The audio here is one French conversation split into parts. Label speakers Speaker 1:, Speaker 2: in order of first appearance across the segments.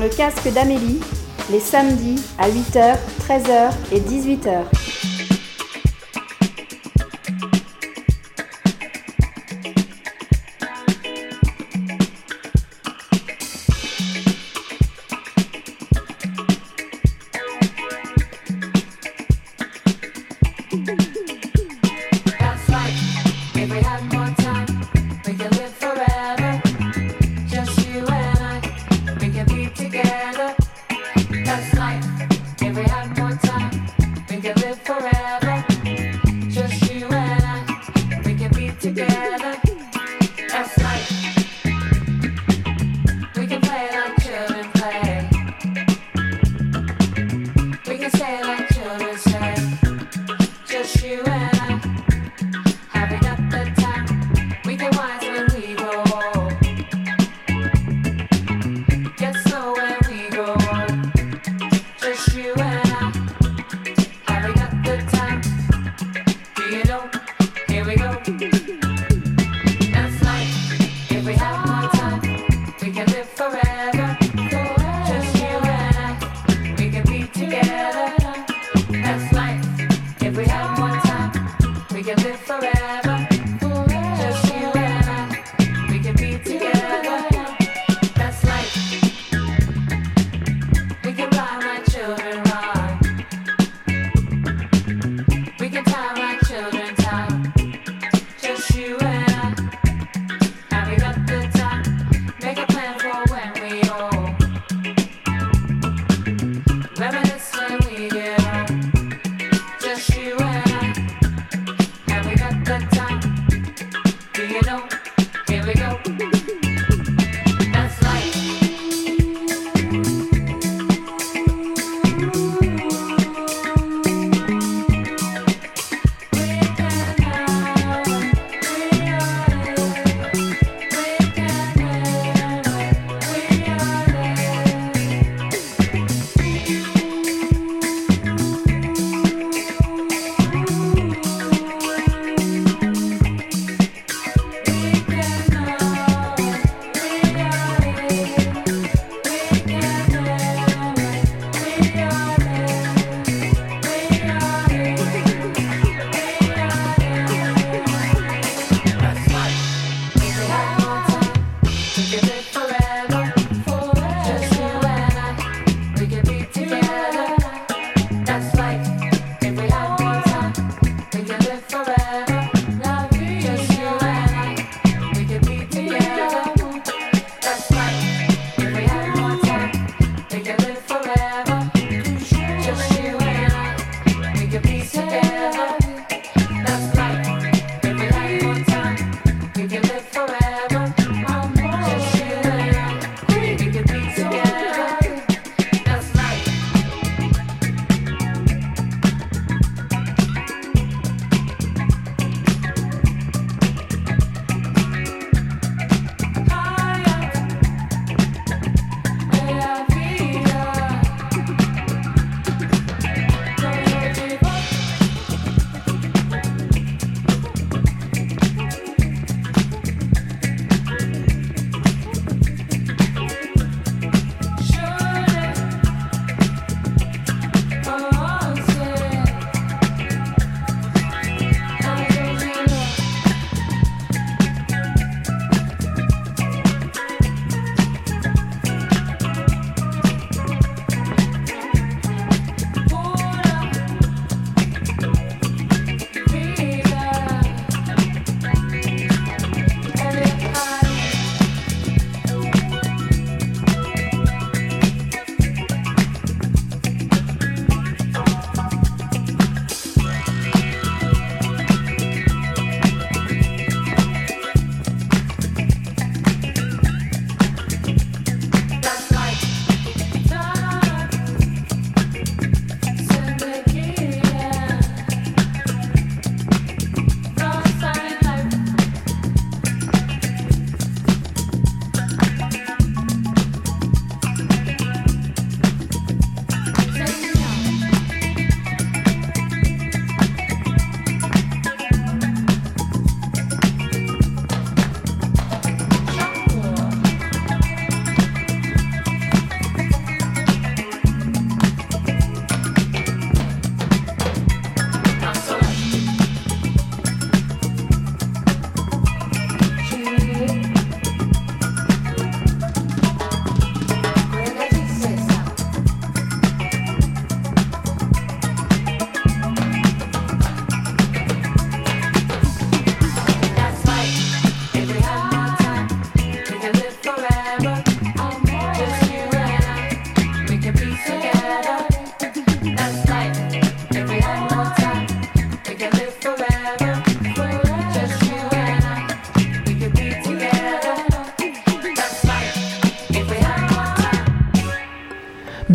Speaker 1: le casque d'Amélie les samedis à 8h, 13h et 18h.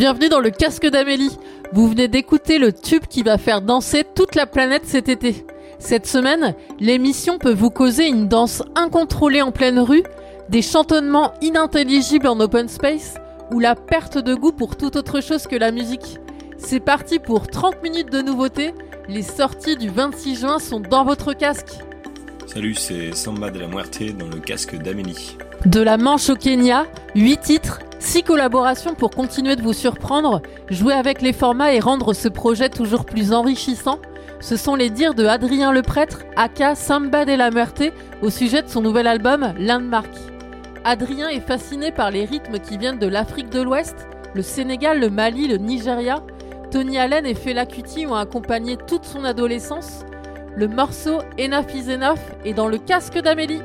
Speaker 2: Bienvenue dans le casque d'Amélie. Vous venez d'écouter le tube qui va faire danser toute la planète cet été. Cette semaine, l'émission peut vous causer une danse incontrôlée en pleine rue, des chantonnements inintelligibles en open space ou la perte de goût pour toute autre chose que la musique. C'est parti pour 30 minutes de nouveautés. Les sorties du 26 juin sont dans votre casque.
Speaker 3: Salut, c'est Samba de la Muerte dans le casque d'Amélie.
Speaker 2: De la Manche au Kenya, 8 titres, 6 collaborations pour continuer de vous surprendre, jouer avec les formats et rendre ce projet toujours plus enrichissant. Ce sont les dires de Adrien le Prêtre, aka Samba de la Muerte, au sujet de son nouvel album Landmark. Adrien est fasciné par les rythmes qui viennent de l'Afrique de l'Ouest, le Sénégal, le Mali, le Nigeria. Tony Allen et Fela Kuti ont accompagné toute son adolescence. Le morceau Enough is Enough est dans le casque d'Amélie.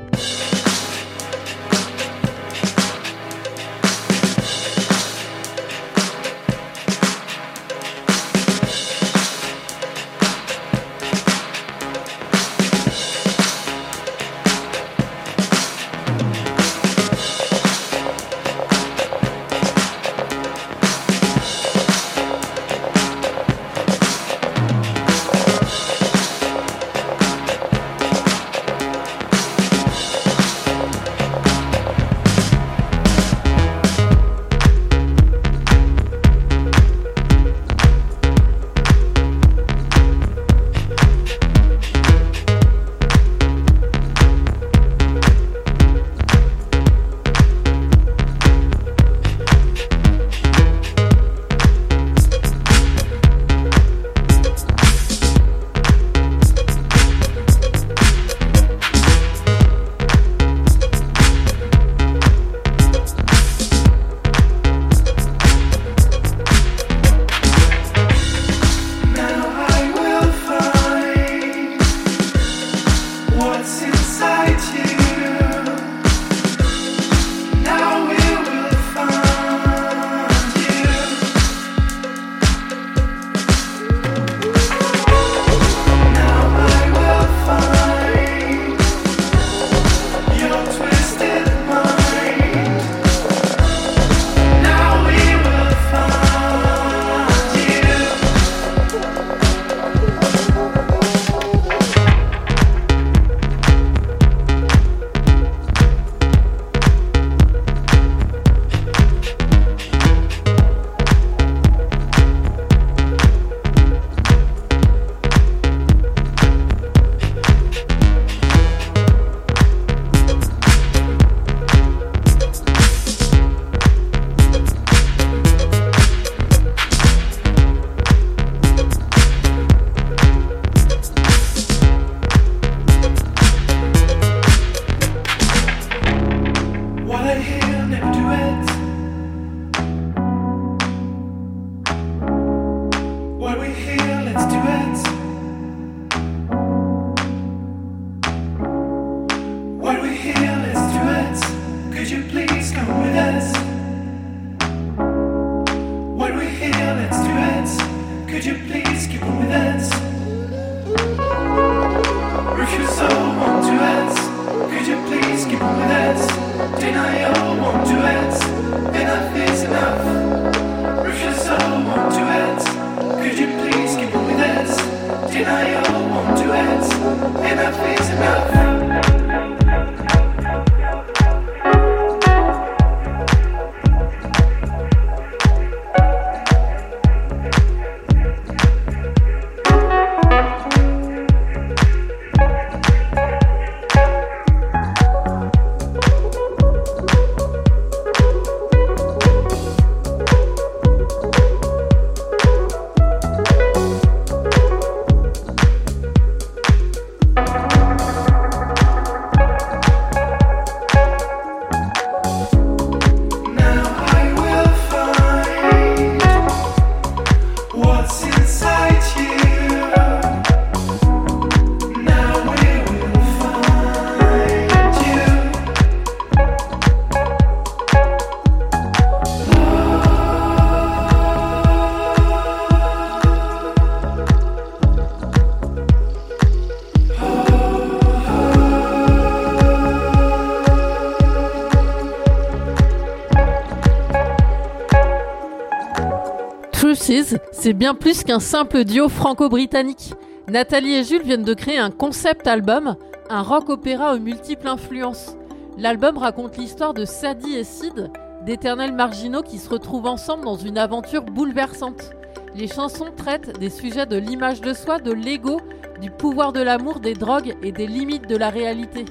Speaker 2: C'est bien plus qu'un simple duo franco-britannique. Nathalie et Jules viennent de créer un concept album, un rock opéra aux multiples influences. L'album raconte l'histoire de Sadie et Sid, d'éternels marginaux qui se retrouvent ensemble dans une aventure bouleversante. Les chansons traitent des sujets de l'image de soi, de l'ego, du pouvoir de l'amour, des drogues et des limites de la réalité.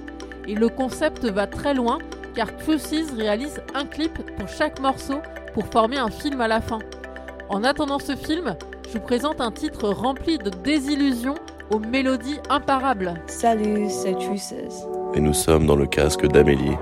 Speaker 2: Et le concept va très loin car Juices réalise un clip pour chaque morceau pour former un film à la fin. En attendant ce film, je vous présente un titre rempli de désillusions aux mélodies imparables.
Speaker 4: Salut, c'est.
Speaker 5: Et nous sommes dans le casque d'Amélie.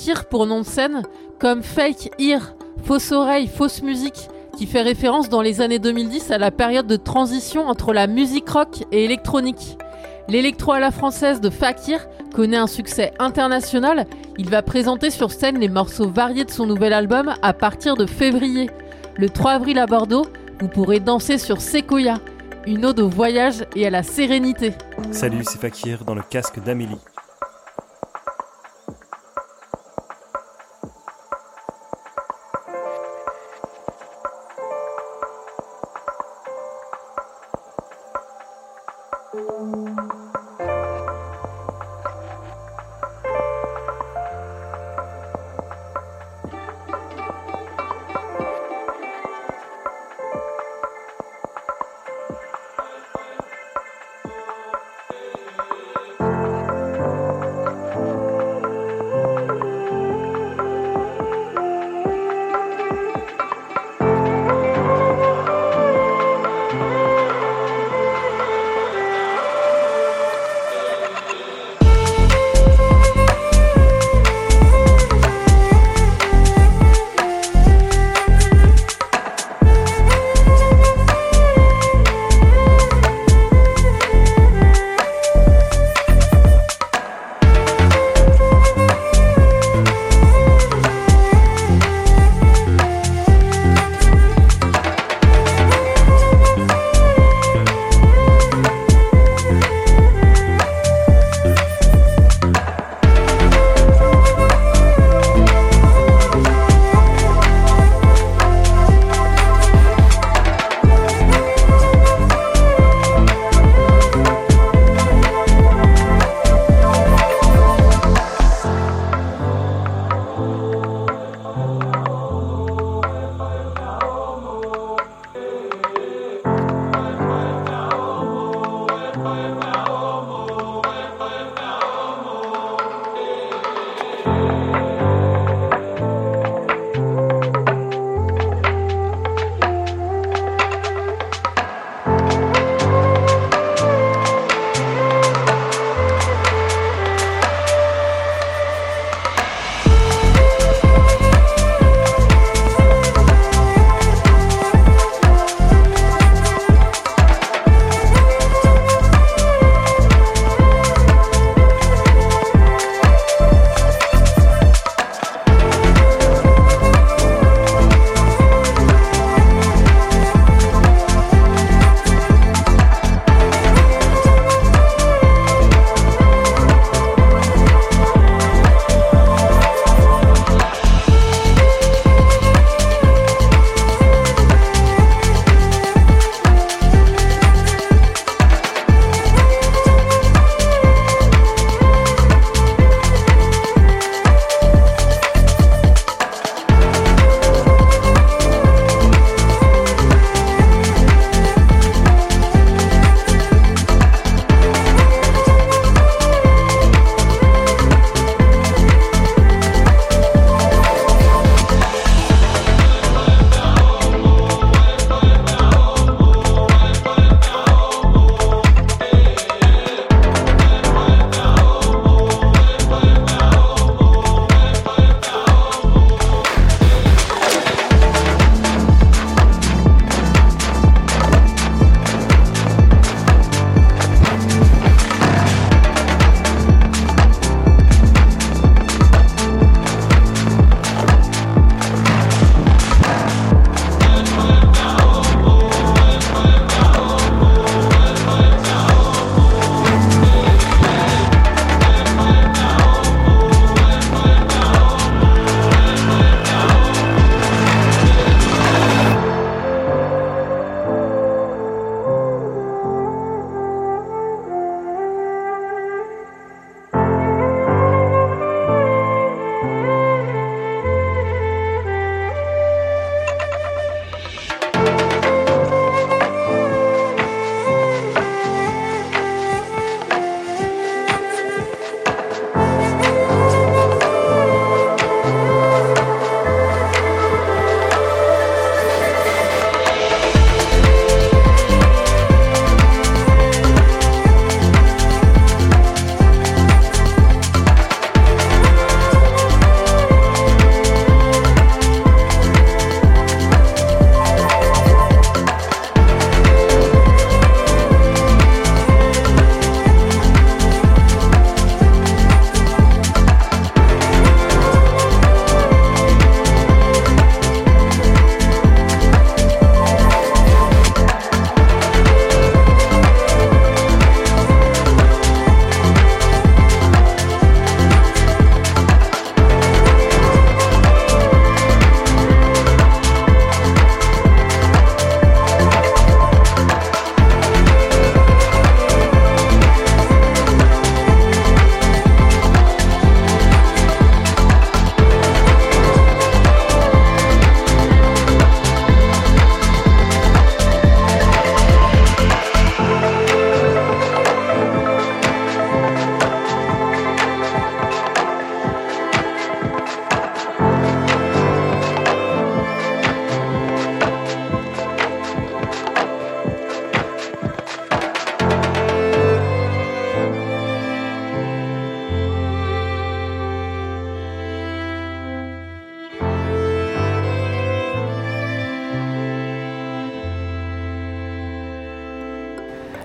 Speaker 2: Fakir pour nom de scène, comme Fake Ear, fausse oreille, fausse musique, qui fait référence dans les années 2010 à la période de transition entre la musique rock et électronique. L'électro à la française de Fakir connaît un succès international. Il va présenter sur scène les morceaux variés de son nouvel album à partir de février. Le 3 avril à Bordeaux, vous pourrez danser sur Sequoia, une ode au voyage et à la sérénité.
Speaker 6: Salut, c'est Fakir dans le casque d'Amélie.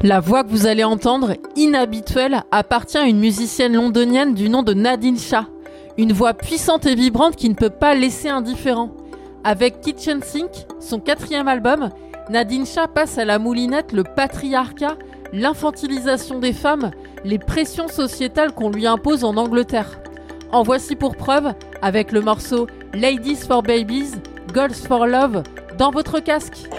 Speaker 2: La voix que vous allez entendre, inhabituelle, appartient à une musicienne londonienne du nom de Nadine Shah. Une voix puissante et vibrante qui ne peut pas laisser indifférent. Avec Kitchen Sink, son quatrième album, Nadine Shah passe à la moulinette le patriarcat, l'infantilisation des femmes, les pressions sociétales qu'on lui impose en Angleterre. En voici pour preuve avec le morceau Ladies for Babies, Girls for Love dans votre casque.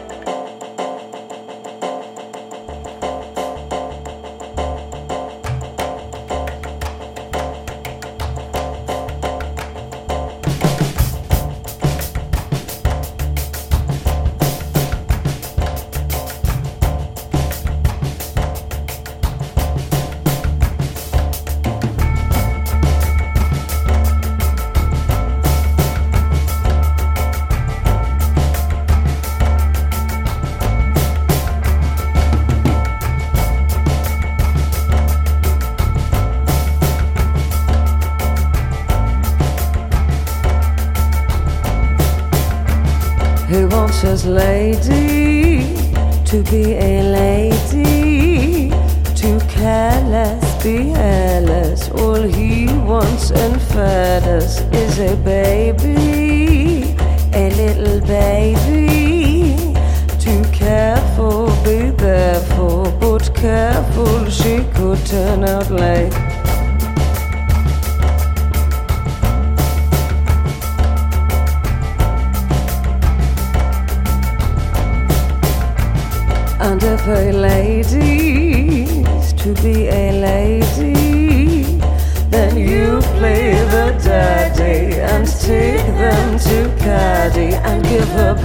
Speaker 4: Lady to be a lady? To careless, be hairless. All he wants and feathers is a baby, a little baby. Too careful, be for, but careful, she could turn out late.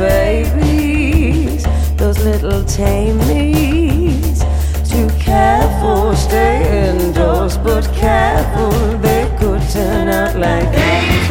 Speaker 4: Babies, those little tamies. Too careful, stay indoors, but careful, they could turn out like
Speaker 7: Ladies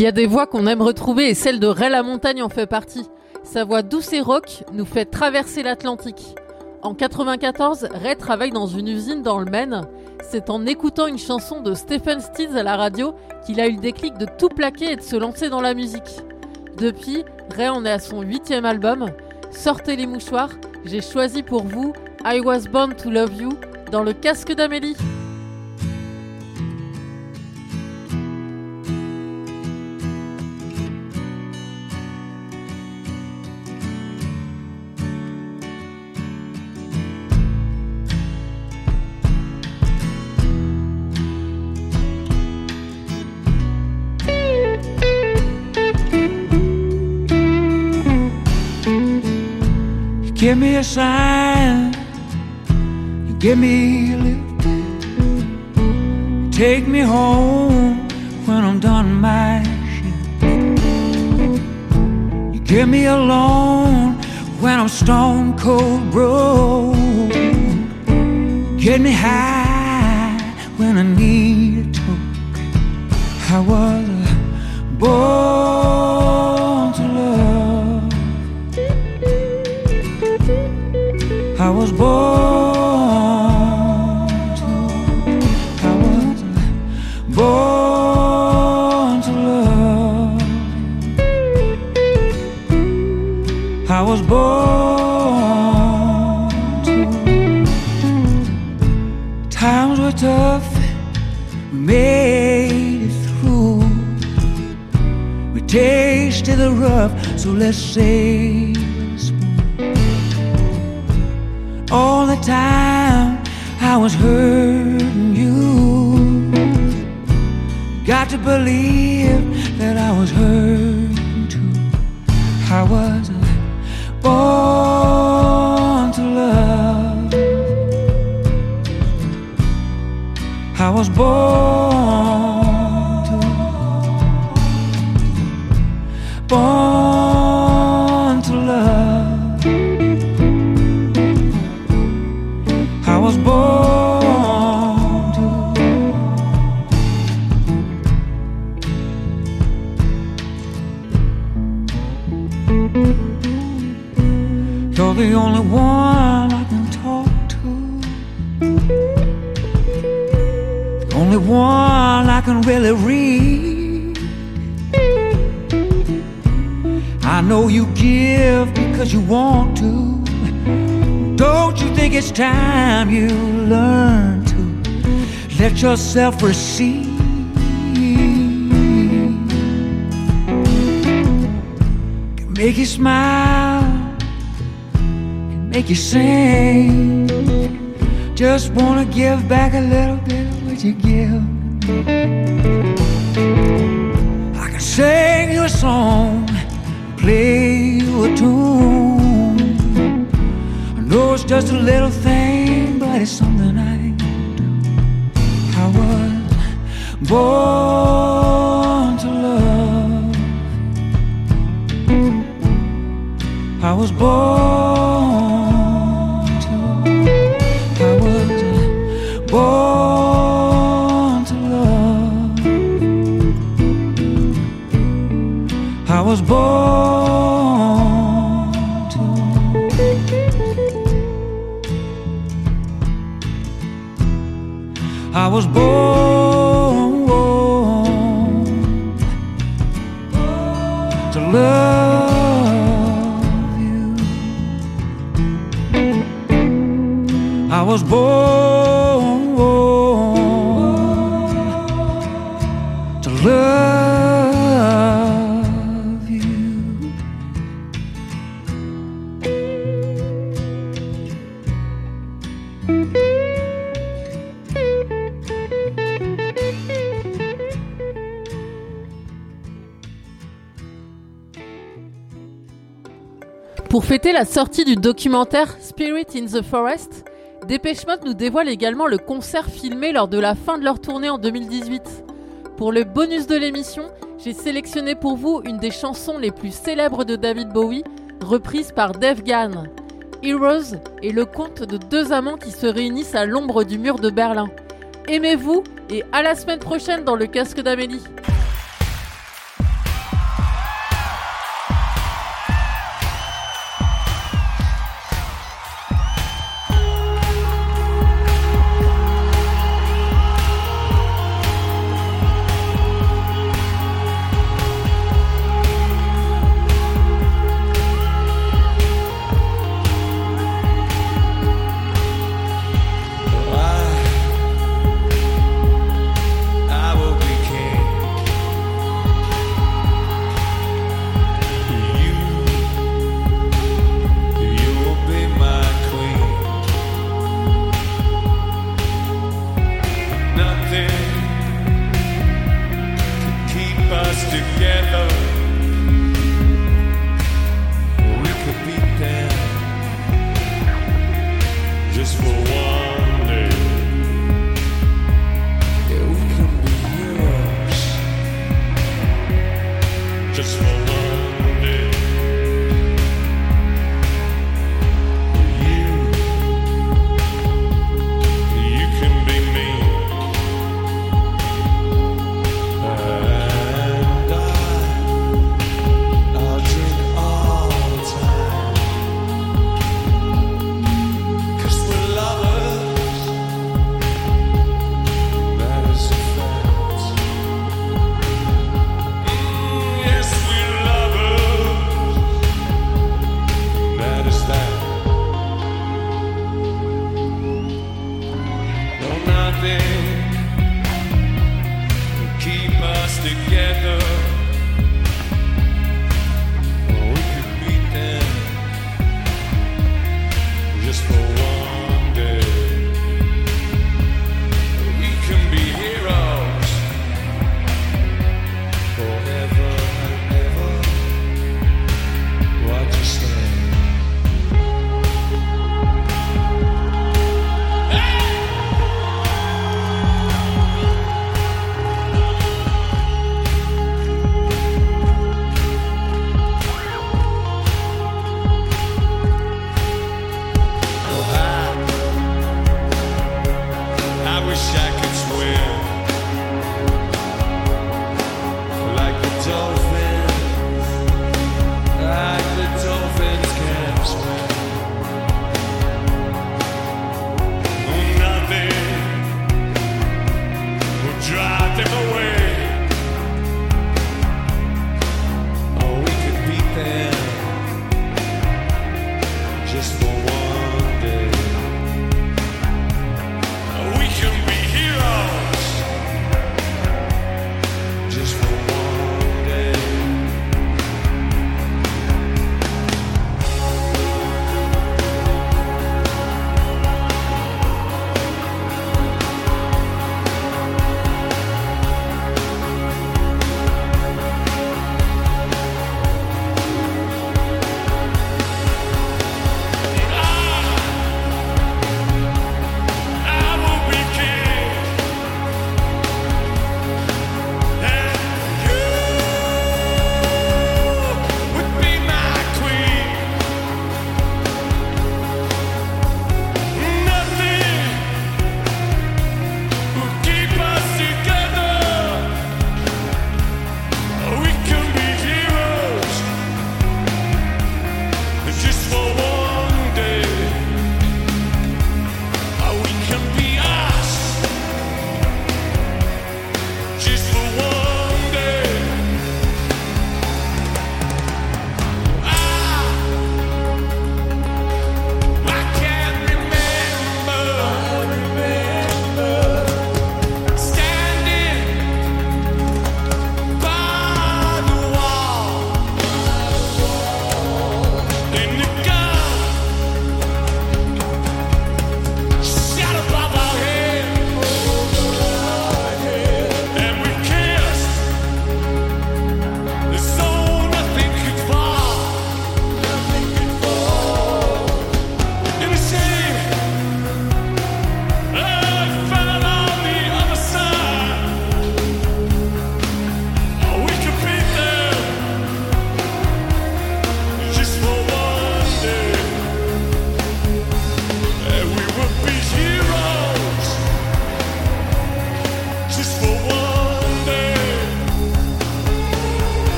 Speaker 2: Il y a des voix qu'on aime retrouver et celle de Ray La Montagne en fait partie. Sa voix douce et rock nous fait traverser l'Atlantique. En 94, Ray travaille dans une usine dans le Maine. C'est en écoutant une chanson de Stephen Stills à la radio qu'il a eu le déclic de tout plaquer et de se lancer dans la musique. Depuis, Ray en est à son huitième album. Sortez les mouchoirs, j'ai choisi pour vous I Was Born to Love You dans le casque d'Amélie.
Speaker 8: Give me a sign, you give me a lift, you take me home when I'm done my shift. You give me a loan when I'm stone cold broke. Get me high when I need a toke. I was born it's smooth. All the time I was hurting you. Got to believe yourself receive? Can make you smile, can make you sing. Just wanna give back a little bit of what you give. I can sing you a song, play you a tune. I know it's just a little was born
Speaker 2: Pour fêter la sortie du documentaire Spirit in the Forest, Dépêche nous dévoile également le concert filmé lors de la fin de leur tournée en 2018. Pour le bonus de l'émission, j'ai sélectionné pour vous une des chansons les plus célèbres de David Bowie, reprise par Dave Gann. Heroes est le conte de deux amants qui se réunissent à l'ombre du mur de Berlin. Aimez-vous et à la semaine prochaine dans le casque d'Amélie.
Speaker 9: together.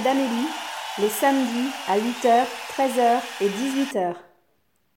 Speaker 1: d'Amélie, les samedis à 8h, 13h et 18h.